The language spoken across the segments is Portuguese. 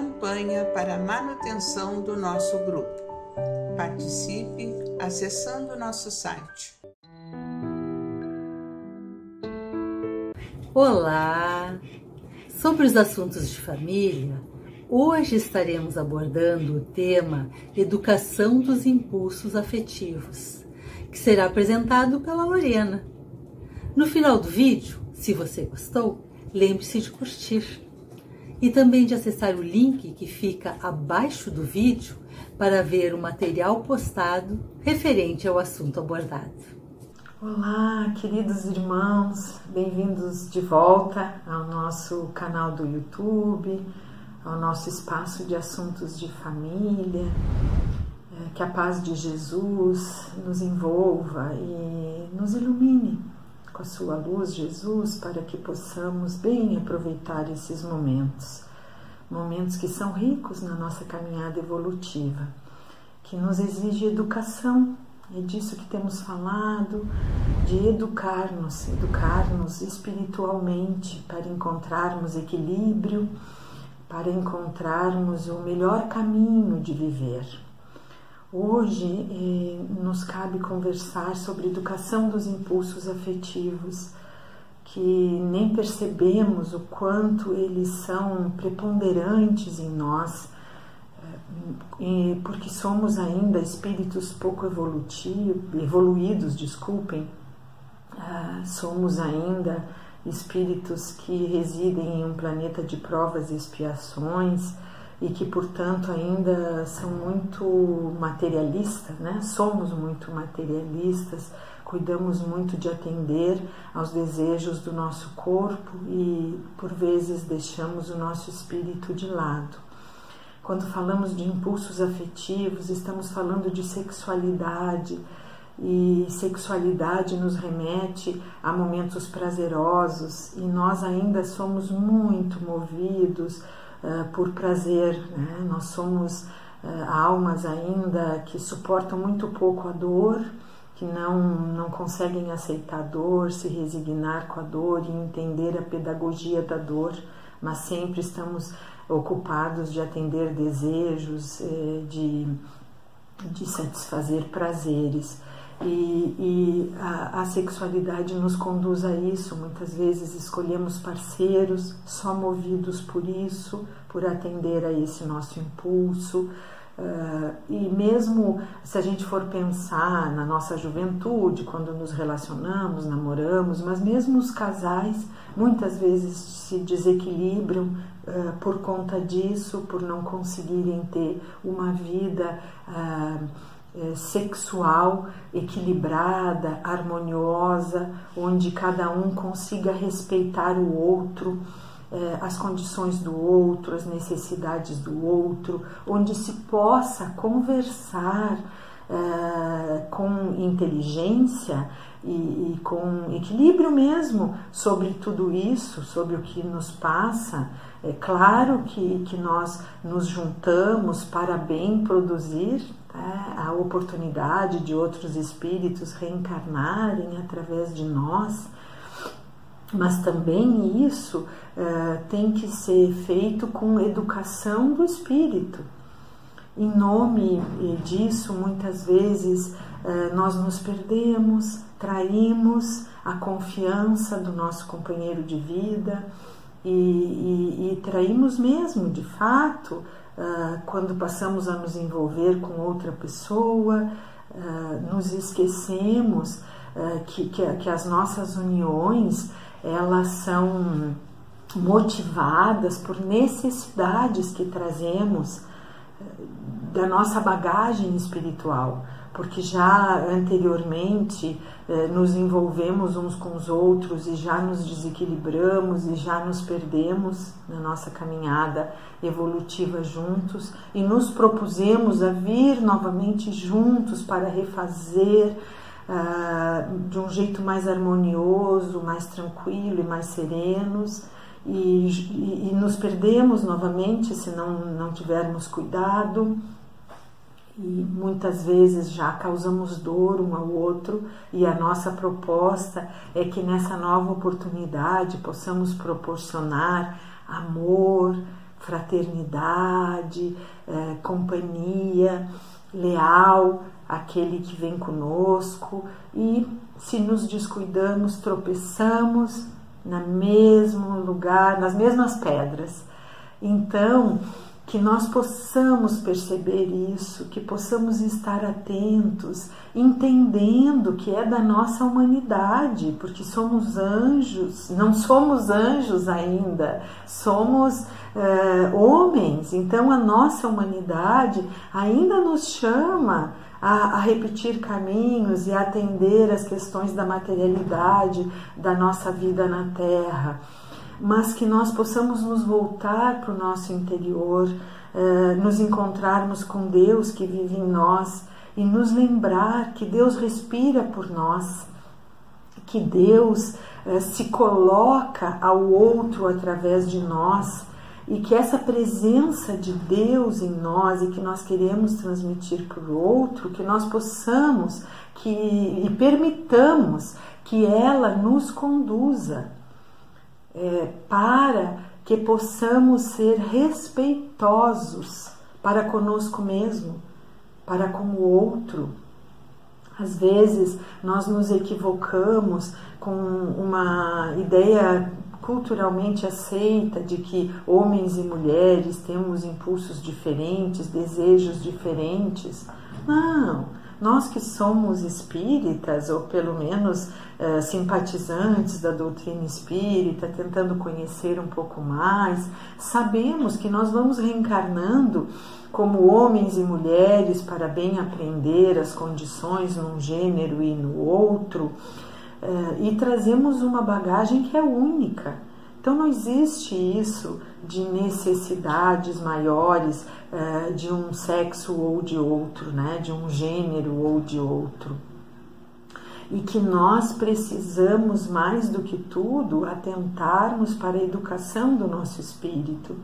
campanha para a manutenção do nosso grupo. Participe acessando nosso site. Olá! Sobre os assuntos de família, hoje estaremos abordando o tema Educação dos Impulsos Afetivos, que será apresentado pela Lorena. No final do vídeo, se você gostou, lembre-se de curtir e também de acessar o link que fica abaixo do vídeo para ver o material postado referente ao assunto abordado. Olá, queridos irmãos, bem-vindos de volta ao nosso canal do YouTube, ao nosso espaço de assuntos de família. É, que a paz de Jesus nos envolva e nos ilumine com a sua luz, Jesus, para que possamos bem aproveitar esses momentos, momentos que são ricos na nossa caminhada evolutiva, que nos exige educação. É disso que temos falado, de educar-nos, educar-nos espiritualmente para encontrarmos equilíbrio, para encontrarmos o melhor caminho de viver. Hoje eh, nos cabe conversar sobre educação dos impulsos afetivos, que nem percebemos o quanto eles são preponderantes em nós, eh, porque somos ainda espíritos pouco evoluídos, desculpem, ah, somos ainda espíritos que residem em um planeta de provas e expiações e que, portanto, ainda são muito materialistas, né? Somos muito materialistas, cuidamos muito de atender aos desejos do nosso corpo e, por vezes, deixamos o nosso espírito de lado. Quando falamos de impulsos afetivos, estamos falando de sexualidade, e sexualidade nos remete a momentos prazerosos e nós ainda somos muito movidos por prazer. Né? Nós somos uh, almas ainda que suportam muito pouco a dor, que não, não conseguem aceitar a dor, se resignar com a dor e entender a pedagogia da dor, mas sempre estamos ocupados de atender desejos, eh, de, de satisfazer prazeres. E, e a, a, sexualidade nos conduz a isso. Muitas vezes escolhemos parceiros só movidos por isso, por atender a esse nosso impulso. Uh, e mesmo se a gente for pensar na nossa juventude, quando nos relacionamos, namoramos, mas mesmo os casais muitas vezes se desequilibram uh, por conta disso, por não conseguirem ter uma vida. Uh, é, sexual equilibrada, harmoniosa, onde cada um consiga respeitar o outro, é, as condições do outro, as necessidades do outro, onde se possa conversar é, com inteligência e, com equilíbrio mesmo sobre tudo isso, sobre o que nos passa. É claro que, que nós nos juntamos para bem produzir né, a oportunidade de outros espíritos reencarnarem através de nós, mas também isso uh, tem que ser feito com educação do espírito. Em nome disso, muitas vezes uh, nós nos perdemos, traímos a confiança do nosso companheiro de vida e, e, e traímos mesmo, de fato, uh, quando passamos a nos envolver com outra pessoa, uh, nos esquecemos uh, que, que, que, as nossas uniões elas são motivadas por necessidades que trazemos da nossa bagagem espiritual porque já anteriormente eh, nos envolvemos uns com os outros e já nos desequilibramos e já nos perdemos na nossa caminhada evolutiva juntos e nos propusemos a vir novamente juntos para refazer uh, de um jeito mais harmonioso, mais tranquilo e mais serenos. E, e, e nos perdemos novamente se não, não tivermos cuidado e muitas vezes já causamos dor um ao outro, e a nossa proposta é que nessa nova oportunidade possamos proporcionar amor, fraternidade, é, companhia, leal àquele que vem conosco e se nos descuidamos, tropeçamos no mesmo lugar, nas mesmas pedras. Então, que nós possamos perceber isso, que possamos estar atentos, entendendo que é da nossa humanidade, porque somos anjos, não somos anjos ainda, somos é, homens, então a nossa humanidade ainda nos chama a, a, repetir caminhos e a atender as questões da materialidade da nossa vida na Terra mas que nós possamos nos voltar para o nosso interior, eh, nos encontrarmos com Deus que vive em nós e nos lembrar que Deus respira por nós, que Deus eh, se coloca ao outro através de nós e que essa presença de Deus em nós e que nós queremos transmitir para o outro, que nós possamos que, e permitamos que ela nos conduza é, para que possamos ser respeitosos para conosco mesmo, para com o outro. Às vezes nós nos equivocamos com uma ideia culturalmente aceita de que homens e mulheres temos impulsos diferentes, desejos diferentes. Não, nós que somos espíritas, ou pelo menos uh, simpatizantes da doutrina espírita, tentando conhecer um pouco mais, sabemos que nós vamos reencarnando como homens e mulheres para bem aprender as condições num gênero e no outro, uh, e trazemos uma bagagem que é única então não existe isso de necessidades maiores uh, de um sexo ou de outro, né? de um gênero ou de outro. E que nós precisamos, mais do que tudo, atentarmos para a educação do nosso espírito.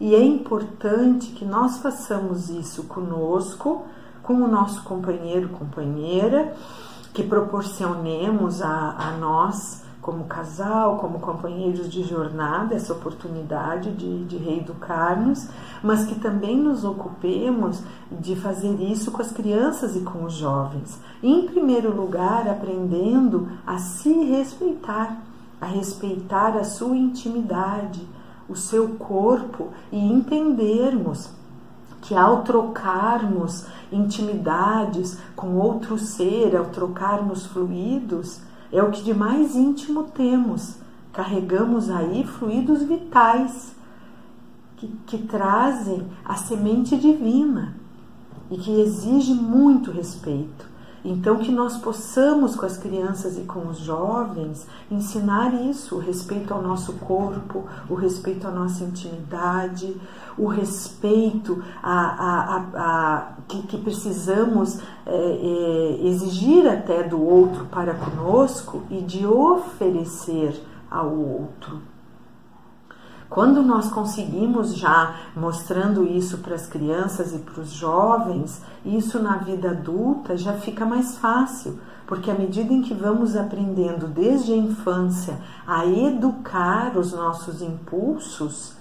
E é importante que nós façamos isso conosco, com o nosso companheiro, companheira, que proporcionemos a, a nós como casal, como companheiros de jornada, essa oportunidade de, de reeducar-nos, mas que também nos ocupemos de fazer isso com as crianças e com os jovens. Em primeiro lugar, aprendendo a se respeitar, a respeitar a sua intimidade, o seu corpo e entendermos que ao trocarmos intimidades com outro ser, ao trocarmos fluidos, é o que de mais íntimo temos. Carregamos aí fluidos vitais que, que trazem a semente divina e que exige muito respeito. Então, que nós possamos, com as crianças e com os jovens, ensinar isso: o respeito ao nosso corpo, o respeito à nossa intimidade, o respeito a, a, a, a que, que, precisamos é, é, exigir até do outro para conosco e de oferecer ao outro. Quando nós conseguimos já mostrando isso para as crianças e para os jovens, isso na vida adulta já fica mais fácil, porque à medida em que vamos aprendendo desde a infância a educar os nossos impulsos,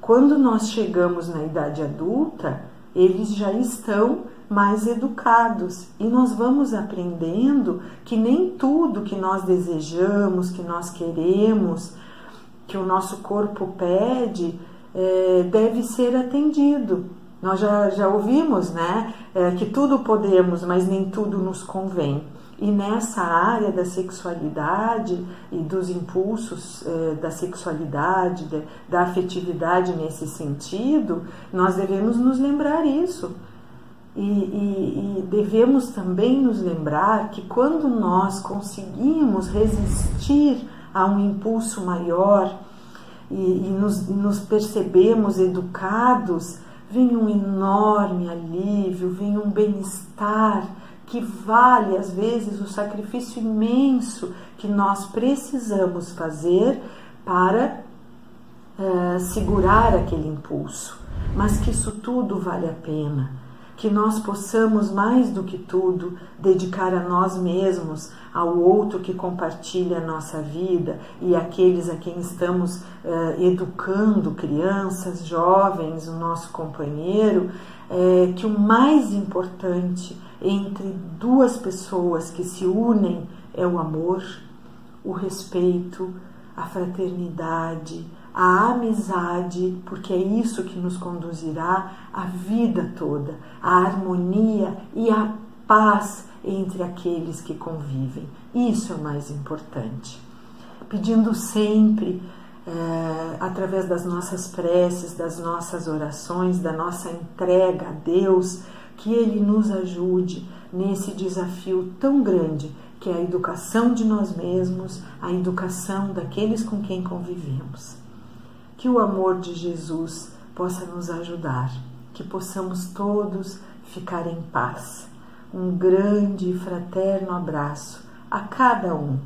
quando nós chegamos na idade adulta, eles já estão mais educados. E nós vamos aprendendo que nem tudo que nós desejamos, que nós queremos, que o nosso corpo pede é, deve ser atendido. Nós já, já ouvimos né, é, que tudo podemos, mas nem tudo nos convém. E nessa área da sexualidade e dos impulsos é, da sexualidade, de, da afetividade nesse sentido, nós devemos nos lembrar isso. E, e, e, devemos também nos lembrar que quando nós conseguimos resistir a um impulso maior e, e nos, nos percebemos educados, vem um enorme alívio, vem um bem-estar que vale às vezes o sacrifício imenso que nós precisamos fazer para uh, segurar aquele impulso, mas que isso tudo vale a pena que nós possamos mais do que tudo dedicar a nós mesmos, ao outro que compartilha a nossa vida e aqueles a quem estamos uh, educando, crianças, jovens, o nosso companheiro, é, que o mais importante entre duas pessoas que se unem é o amor, o respeito, a fraternidade, a amizade, porque é isso que nos conduzirá a vida toda, a harmonia e a paz entre aqueles que convivem. Isso é o mais importante. Pedindo sempre, é, através das nossas preces, das nossas orações, da nossa entrega a Deus, que Ele nos ajude nesse desafio tão grande que é a educação de nós mesmos, a educação daqueles com quem convivemos. Que o amor de Jesus possa nos ajudar, que possamos todos ficar em paz. Um grande e fraterno abraço a cada um.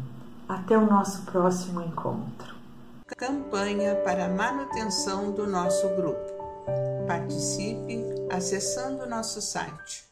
Até o nosso próximo encontro. Campanha para manutenção do nosso grupo. Participe acessando nosso site